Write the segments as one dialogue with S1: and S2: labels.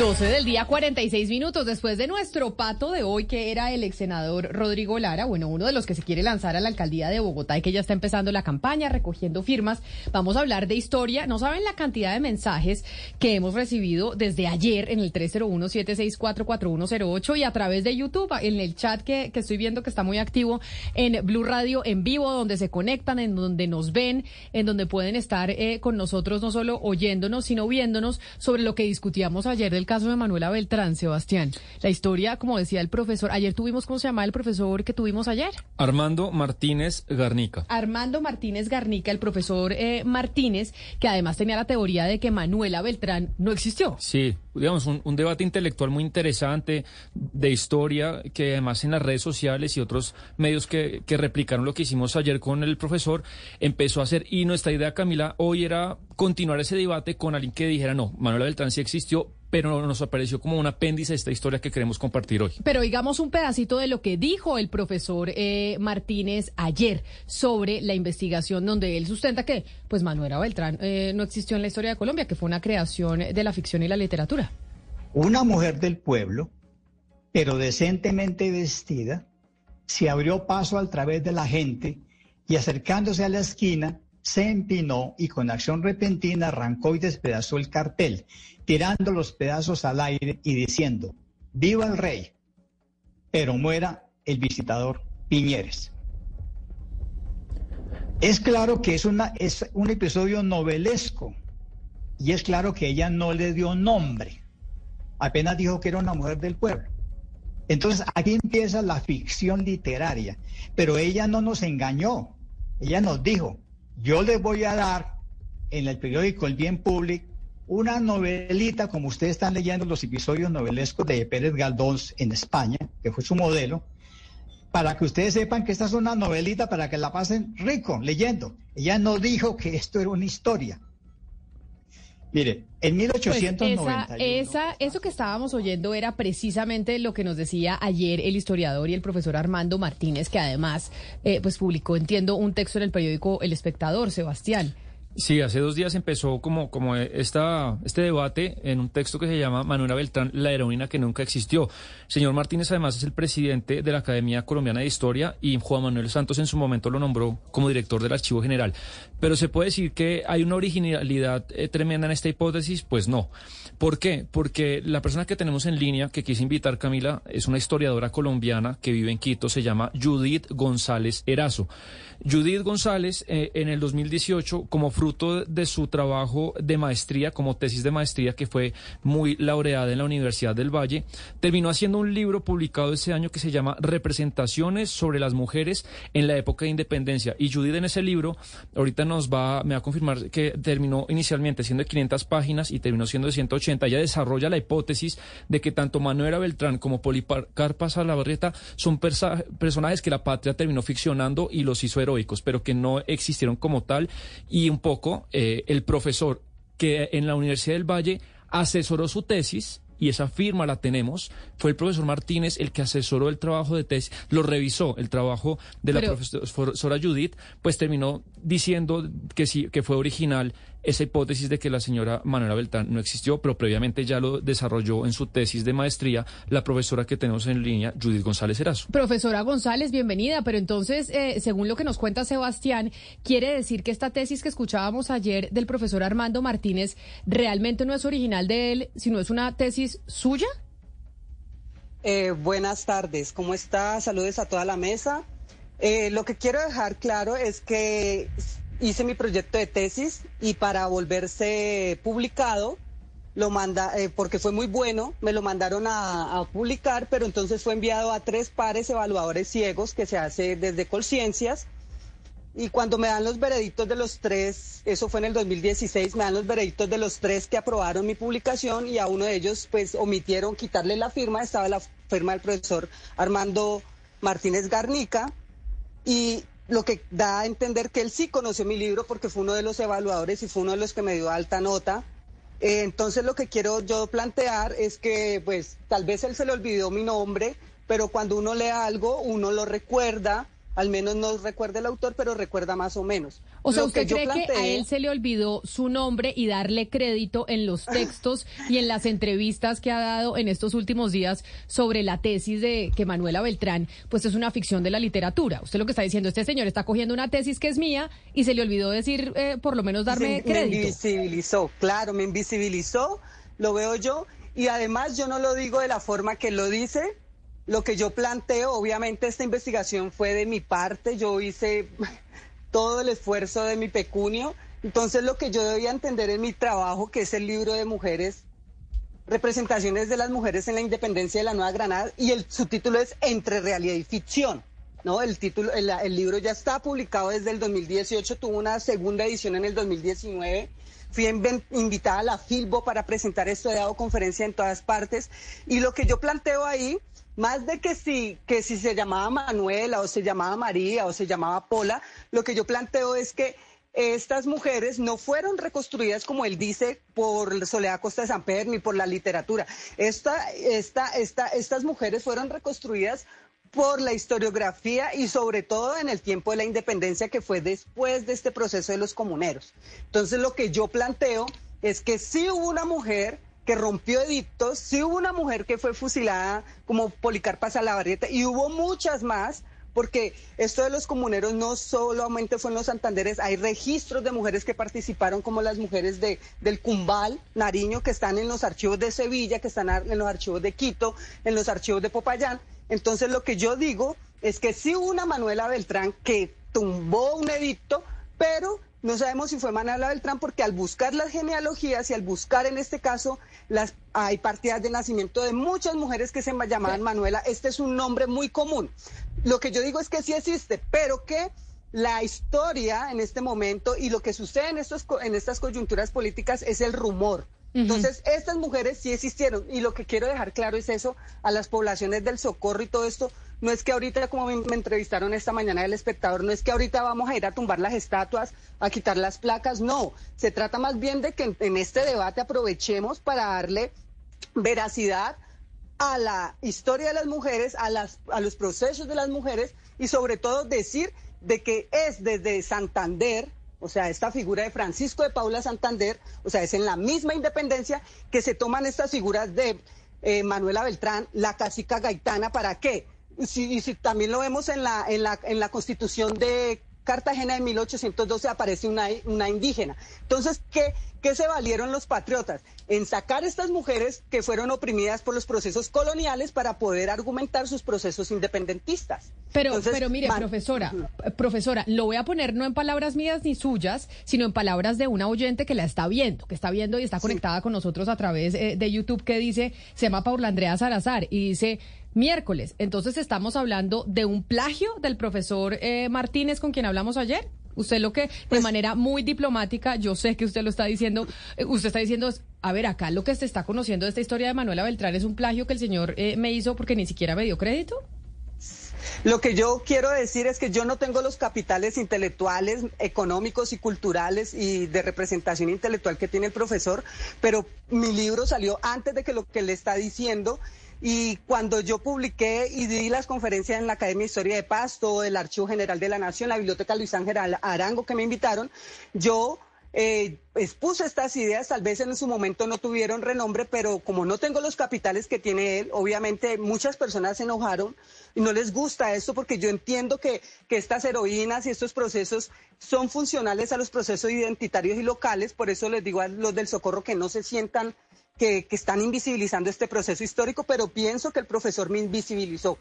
S1: 12 del día, 46 minutos después de nuestro pato de hoy, que era el ex senador Rodrigo Lara, bueno, uno de los que se quiere lanzar a la alcaldía de Bogotá y que ya está empezando la campaña, recogiendo firmas. Vamos a hablar de historia. No saben la cantidad de mensajes que hemos recibido desde ayer en el 301-764-4108 y a través de YouTube, en el chat que, que estoy viendo que está muy activo en Blue Radio en vivo, donde se conectan, en donde nos ven, en donde pueden estar eh, con nosotros, no solo oyéndonos, sino viéndonos sobre lo que discutíamos ayer del caso de Manuela Beltrán, Sebastián. La historia, como decía el profesor, ayer tuvimos, ¿cómo se llama el profesor que tuvimos ayer?
S2: Armando Martínez Garnica.
S1: Armando Martínez Garnica, el profesor eh, Martínez, que además tenía la teoría de que Manuela Beltrán no existió.
S2: Sí, digamos, un, un, debate intelectual muy interesante de historia que además en las redes sociales y otros medios que, que replicaron lo que hicimos ayer con el profesor empezó a hacer. Y nuestra idea, Camila, hoy era continuar ese debate con alguien que dijera, no, Manuela Beltrán sí existió, pero nos apareció como un apéndice de esta historia que queremos compartir hoy.
S1: Pero digamos un pedacito de lo que dijo el profesor eh, Martínez ayer sobre la investigación donde él sustenta que pues Manuela Beltrán eh, no existió en la historia de Colombia, que fue una creación de la ficción y la literatura.
S3: Una mujer del pueblo, pero decentemente vestida, se abrió paso a través de la gente y acercándose a la esquina, se empinó y con acción repentina arrancó y despedazó el cartel, tirando los pedazos al aire y diciendo, viva el rey, pero muera el visitador Piñeres. Es claro que es, una, es un episodio novelesco y es claro que ella no le dio nombre, apenas dijo que era una mujer del pueblo. Entonces aquí empieza la ficción literaria, pero ella no nos engañó, ella nos dijo, yo les voy a dar en el periódico El Bien Público una novelita, como ustedes están leyendo los episodios novelescos de Pérez Galdós en España, que fue su modelo, para que ustedes sepan que esta es una novelita para que la pasen rico leyendo. Ella no dijo que esto era una historia. Mire, en 1891.
S1: Pues esa, esa, eso que estábamos oyendo era precisamente lo que nos decía ayer el historiador y el profesor Armando Martínez, que además eh, pues publicó, entiendo, un texto en el periódico El Espectador, Sebastián.
S2: Sí, hace dos días empezó como, como esta, este debate en un texto que se llama Manuela Beltrán, la heroína que nunca existió. Señor Martínez además es el presidente de la Academia Colombiana de Historia y Juan Manuel Santos en su momento lo nombró como director del Archivo General. Pero se puede decir que hay una originalidad eh, tremenda en esta hipótesis, pues no. ¿Por qué? Porque la persona que tenemos en línea, que quise invitar Camila, es una historiadora colombiana que vive en Quito, se llama Judith González Erazo. Judith González, eh, en el 2018, como fruto de su trabajo de maestría, como tesis de maestría, que fue muy laureada en la Universidad del Valle, terminó haciendo un libro publicado ese año que se llama Representaciones sobre las mujeres en la época de independencia. Y Judith en ese libro, ahorita nos va, me va a confirmar que terminó inicialmente siendo de 500 páginas y terminó siendo de 180. Ella desarrolla la hipótesis de que tanto Manuela Beltrán como Policarpa Salabarrieta son personajes que la patria terminó ficcionando y los hizo heroicos, pero que no existieron como tal. Y eh, el profesor que en la Universidad del Valle asesoró su tesis y esa firma la tenemos, fue el profesor Martínez el que asesoró el trabajo de tesis, lo revisó el trabajo de la Pero, profesora Judith, pues terminó diciendo que sí, que fue original esa hipótesis de que la señora Manuela Beltrán no existió, pero previamente ya lo desarrolló en su tesis de maestría la profesora que tenemos en línea, Judith González Erazo.
S1: Profesora González, bienvenida. Pero entonces, eh, según lo que nos cuenta Sebastián, quiere decir que esta tesis que escuchábamos ayer del profesor Armando Martínez realmente no es original de él, sino es una tesis suya.
S4: Eh, buenas tardes, ¿cómo está? Saludos a toda la mesa. Eh, lo que quiero dejar claro es que hice mi proyecto de tesis y para volverse publicado, lo manda, eh, porque fue muy bueno, me lo mandaron a, a, publicar, pero entonces fue enviado a tres pares evaluadores ciegos que se hace desde Colciencias. Y cuando me dan los veredictos de los tres, eso fue en el 2016, me dan los veredictos de los tres que aprobaron mi publicación y a uno de ellos pues omitieron quitarle la firma, estaba la firma del profesor Armando Martínez Garnica y lo que da a entender que él sí conoció mi libro porque fue uno de los evaluadores y fue uno de los que me dio alta nota. Eh, entonces lo que quiero yo plantear es que pues tal vez él se le olvidó mi nombre, pero cuando uno lee algo uno lo recuerda al menos no recuerda el autor, pero recuerda más o menos.
S1: O sea, ¿usted cree que a él se le olvidó su nombre y darle crédito en los textos y en las entrevistas que ha dado en estos últimos días sobre la tesis de que Manuela Beltrán, pues es una ficción de la literatura? Usted lo que está diciendo, este señor está cogiendo una tesis que es mía y se le olvidó decir, eh, por lo menos darme crédito.
S4: Me invisibilizó, claro, me invisibilizó, lo veo yo, y además yo no lo digo de la forma que lo dice, lo que yo planteo, obviamente esta investigación fue de mi parte, yo hice todo el esfuerzo de mi pecunio, entonces lo que yo debía entender en mi trabajo, que es el libro de mujeres, representaciones de las mujeres en la independencia de la Nueva Granada, y el subtítulo es Entre realidad y ficción. ¿no? El, título, el, el libro ya está publicado desde el 2018, tuvo una segunda edición en el 2019 fui invitada a la Filbo para presentar esto, he dado conferencia en todas partes y lo que yo planteo ahí más de que si, que si se llamaba Manuela o se llamaba María o se llamaba Pola, lo que yo planteo es que estas mujeres no fueron reconstruidas, como él dice, por Soledad Costa de San Pedro ni por la literatura. Esta, esta, esta, estas mujeres fueron reconstruidas por la historiografía y sobre todo en el tiempo de la independencia que fue después de este proceso de los comuneros. Entonces lo que yo planteo es que sí hubo una mujer que rompió edictos, sí hubo una mujer que fue fusilada como Policarpa Salabarrieta y hubo muchas más, porque esto de los comuneros no solamente fue en los Santanderes, hay registros de mujeres que participaron como las mujeres de, del Cumbal, Nariño, que están en los archivos de Sevilla, que están en los archivos de Quito, en los archivos de Popayán. Entonces lo que yo digo es que sí hubo una Manuela Beltrán que tumbó un edicto, pero no sabemos si fue Manuela Beltrán porque al buscar las genealogías y al buscar en este caso las hay partidas de nacimiento de muchas mujeres que se llamaban Manuela, este es un nombre muy común. Lo que yo digo es que sí existe, pero que la historia en este momento y lo que sucede en, estos, en estas coyunturas políticas es el rumor. Entonces, estas mujeres sí existieron y lo que quiero dejar claro es eso a las poblaciones del Socorro y todo esto. No es que ahorita, como me, entrevistaron esta mañana el espectador, no es que ahorita vamos a ir a tumbar las estatuas, a quitar las placas, no. Se trata más bien de que en, este debate aprovechemos para darle veracidad a la historia de las mujeres, a, las, a los procesos de las mujeres y sobre todo decir de que es desde Santander, o sea, esta figura de Francisco de Paula Santander, o sea, es en la misma independencia que se toman estas figuras de eh, Manuela Beltrán, la cacica gaitana, ¿para qué? Y si también lo vemos en la, en la, en la constitución de Cartagena de 1812 aparece una, una indígena. Entonces, ¿qué, ¿qué se valieron los patriotas? En sacar estas mujeres que fueron oprimidas por los procesos coloniales para poder argumentar sus procesos independentistas.
S1: Pero, pero mire, profesora, profesora, lo voy a poner no en palabras mías ni suyas, sino en palabras de una oyente que la está viendo, que está viendo y está conectada con nosotros a través eh, de YouTube, que dice, se llama Paula Andrea Salazar, y dice, miércoles. Entonces estamos hablando de un plagio del profesor eh, Martínez con quien hablamos ayer. Usted lo que, de pues manera muy diplomática, yo sé que usted lo está diciendo, eh, usted está diciendo, a ver, acá lo que se está conociendo de esta historia de Manuela Beltrán es un plagio que el señor eh, me hizo porque ni siquiera me dio crédito.
S4: Lo que yo quiero decir es que yo no tengo los capitales intelectuales, económicos y culturales y de representación intelectual que tiene el profesor, pero mi libro salió antes de que lo que le está diciendo y cuando yo publiqué y di las conferencias en la Academia de Historia de Pasto, el Archivo General de la Nación, la Biblioteca Luis Ángel Arango que me invitaron, yo eh, expuse estas ideas, tal vez en su momento no tuvieron renombre, pero como no tengo los capitales que tiene él, obviamente muchas personas se enojaron y no les gusta esto porque yo entiendo que, que estas heroínas y estos procesos son funcionales a los procesos identitarios y locales, por eso les digo a los del socorro que no se sientan que, están invisibilizando este proceso histórico, pero pienso que el profesor me invisibilizó.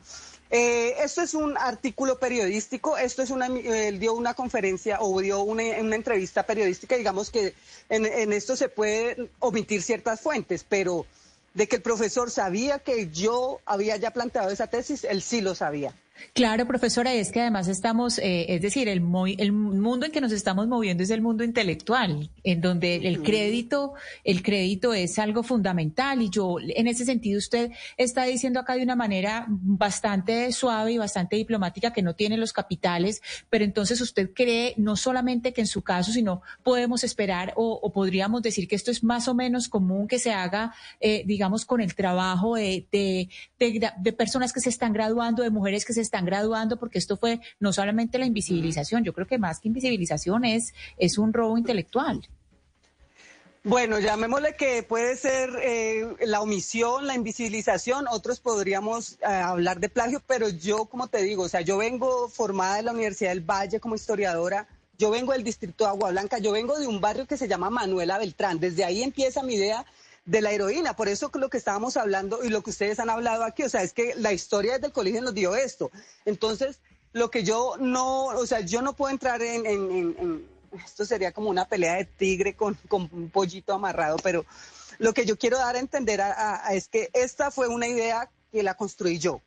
S4: Eh, esto es un artículo periodístico, esto es una, él dio una conferencia o dio una, entrevista periodística, digamos que en, en esto se puede omitir ciertas fuentes, pero de que el profesor sabía que yo había ya planteado esa tesis, él sí lo sabía.
S5: Claro, profesora, es que además estamos, eh, es decir, el, el mundo en que nos estamos moviendo es el mundo intelectual, en donde el crédito, el crédito es algo fundamental. Y yo, en ese sentido, usted está diciendo acá de una manera bastante suave y bastante diplomática que no tiene los capitales, pero entonces usted cree no solamente que en su caso, sino podemos esperar o, podríamos decir que esto es más o menos común que se haga, eh, digamos, con el trabajo de, de, de personas que se están graduando, de mujeres que se están graduando, porque esto fue no solamente la invisibilización, yo creo que más que invisibilización es, es un robo intelectual.
S4: Bueno, llamémosle que puede ser eh, la omisión, la invisibilización, otros podríamos eh, hablar de plagio, pero yo, como te digo, o sea, yo vengo formada en la Universidad del Valle como historiadora, yo vengo del distrito de Agua Blanca, yo vengo de un barrio que se llama Manuela Beltrán, desde ahí empieza mi idea de la heroína, por eso lo que estábamos hablando y lo que ustedes han hablado aquí, o sea, es que la historia desde el colegio nos dio esto. Entonces, lo que yo no, o sea, yo no puedo entrar en esto sería como una pelea de tigre con, un pollito amarrado, pero lo que yo quiero dar a entender es que esta fue una idea que la construí yo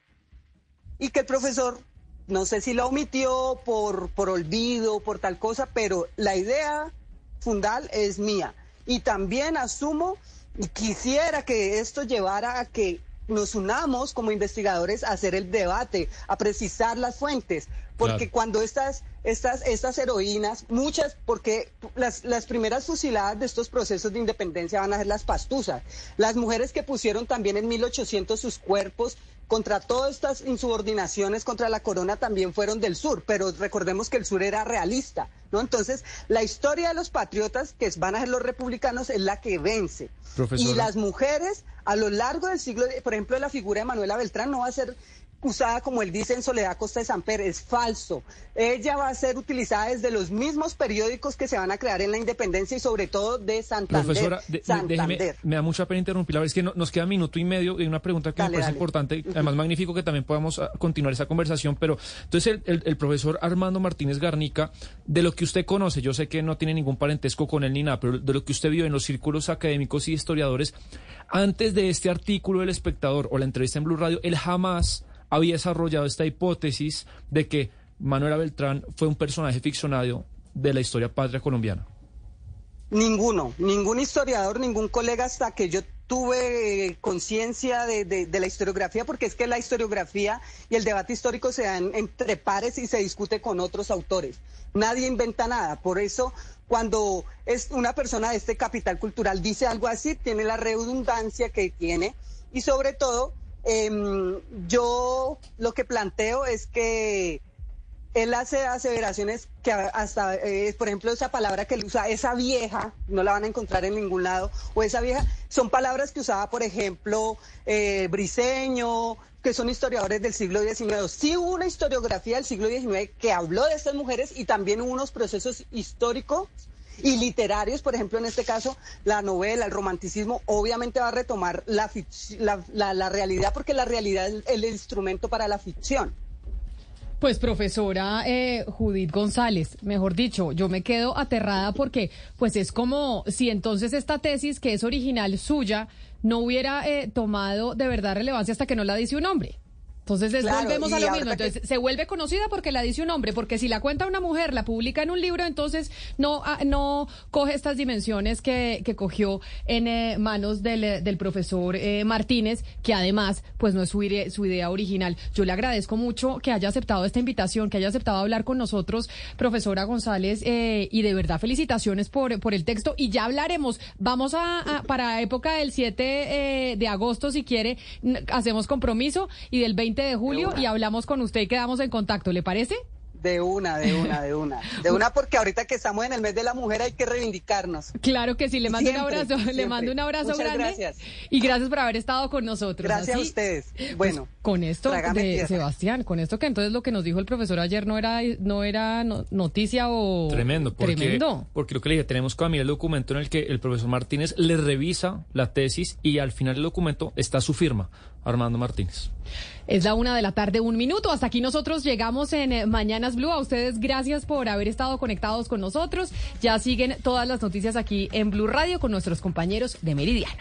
S4: y que el profesor, no sé si la omitió por, por olvido, por tal cosa, pero la idea fundal es mía. Y también asumo y quisiera que esto llevara a que nos unamos como investigadores a hacer el debate, a precisar las fuentes, porque cuando estas, estas, estas heroínas, muchas, porque las, las primeras fusiladas de estos procesos de independencia van a ser las pastuzas, las mujeres que pusieron también en 1800 sus cuerpos contra todas estas insubordinaciones contra la corona también fueron del sur, pero recordemos que el sur era realista, ¿no? Entonces, la historia de los patriotas, que van a ser los republicanos, es la que vence. Y las mujeres, a lo largo del siglo, por ejemplo, la figura de Manuela Beltrán no va a ser usada, como él dice en Soledad Costa de San Pedro, es falso. Ella va a ser utilizada desde los mismos periódicos que se van a crear en la independencia y sobre todo de Santander.
S2: Profesora, Déjeme, me da mucha pena interrumpir, la verdad es que nos queda minuto y medio. Y una pregunta que me parece importante, además magnífico que también podamos ah, continuar esa conversación, pero entonces el, profesor Armando Martínez Garnica, de lo que usted conoce, yo sé que no tiene ningún parentesco con él ni nada, pero de lo que usted vio en los círculos académicos y historiadores, antes de este artículo del espectador o la entrevista en Blue Radio, él jamás había desarrollado esta hipótesis de que Manuela Beltrán fue un personaje ficcionado de la historia patria colombiana?
S4: Ninguno, ningún historiador, ningún colega hasta que yo tuve conciencia de, la historiografía, porque es que la historiografía y el debate histórico se dan entre pares y se discute con otros autores. Nadie inventa nada. Por eso, cuando es una persona de este capital cultural dice algo así, tiene la redundancia que tiene y sobre todo Em, yo lo que planteo es que él hace aseveraciones que hasta, eh, por ejemplo, esa palabra que él usa, esa vieja, no la van a encontrar en ningún lado, o esa vieja, son palabras que usaba, por ejemplo, eh, Briseño, que son historiadores del siglo XIX. Sí hubo una historiografía del siglo XIX que habló de estas mujeres y también hubo unos procesos históricos y literarios, por ejemplo, en este caso, la novela, el romanticismo, obviamente va a retomar la, la, realidad porque la realidad es el instrumento para la ficción.
S1: Pues profesora eh, Judith González, mejor dicho, yo me quedo aterrada porque pues es como si entonces esta tesis que es original suya no hubiera eh, tomado de verdad relevancia hasta que no la dice un hombre. Entonces volvemos a lo mismo. Entonces se vuelve conocida porque la dice un hombre, porque si la cuenta una mujer, la publica en un libro, entonces no, ah, no coge estas dimensiones que, que cogió en eh, manos del, eh, del profesor eh, Martínez, que además pues no es su, idea, su idea original. Yo le agradezco mucho que haya aceptado esta invitación, que haya aceptado hablar con nosotros, profesora González, y de verdad felicitaciones por, por el texto. Y ya hablaremos, vamos a, a para época del 7 de agosto, si quiere, hacemos compromiso, y del 20 de julio y hablamos con usted y quedamos en contacto, ¿le parece?
S4: De una, de una, de una. De una porque ahorita que estamos en el mes de la mujer hay que reivindicarnos.
S1: Claro que sí, le mando un abrazo, le mando un abrazo grande. Gracias. Y gracias por haber estado con nosotros.
S4: Gracias a ustedes. Pues, bueno,
S1: con esto de Sebastián, con esto que entonces lo que nos dijo el profesor ayer no era no era noticia o
S2: tremendo, porque, tremendo. Porque lo que le dije, tenemos que mirar el documento en el que el profesor Martínez le revisa la tesis y al final del documento está su firma, Armando Martínez.
S1: Es la una de la tarde, un minuto. Hasta aquí nosotros llegamos en eh, Mañanas Blue. A ustedes gracias por haber estado conectados con nosotros. Ya siguen todas las noticias aquí en Blue Radio con nuestros compañeros de Meridiano.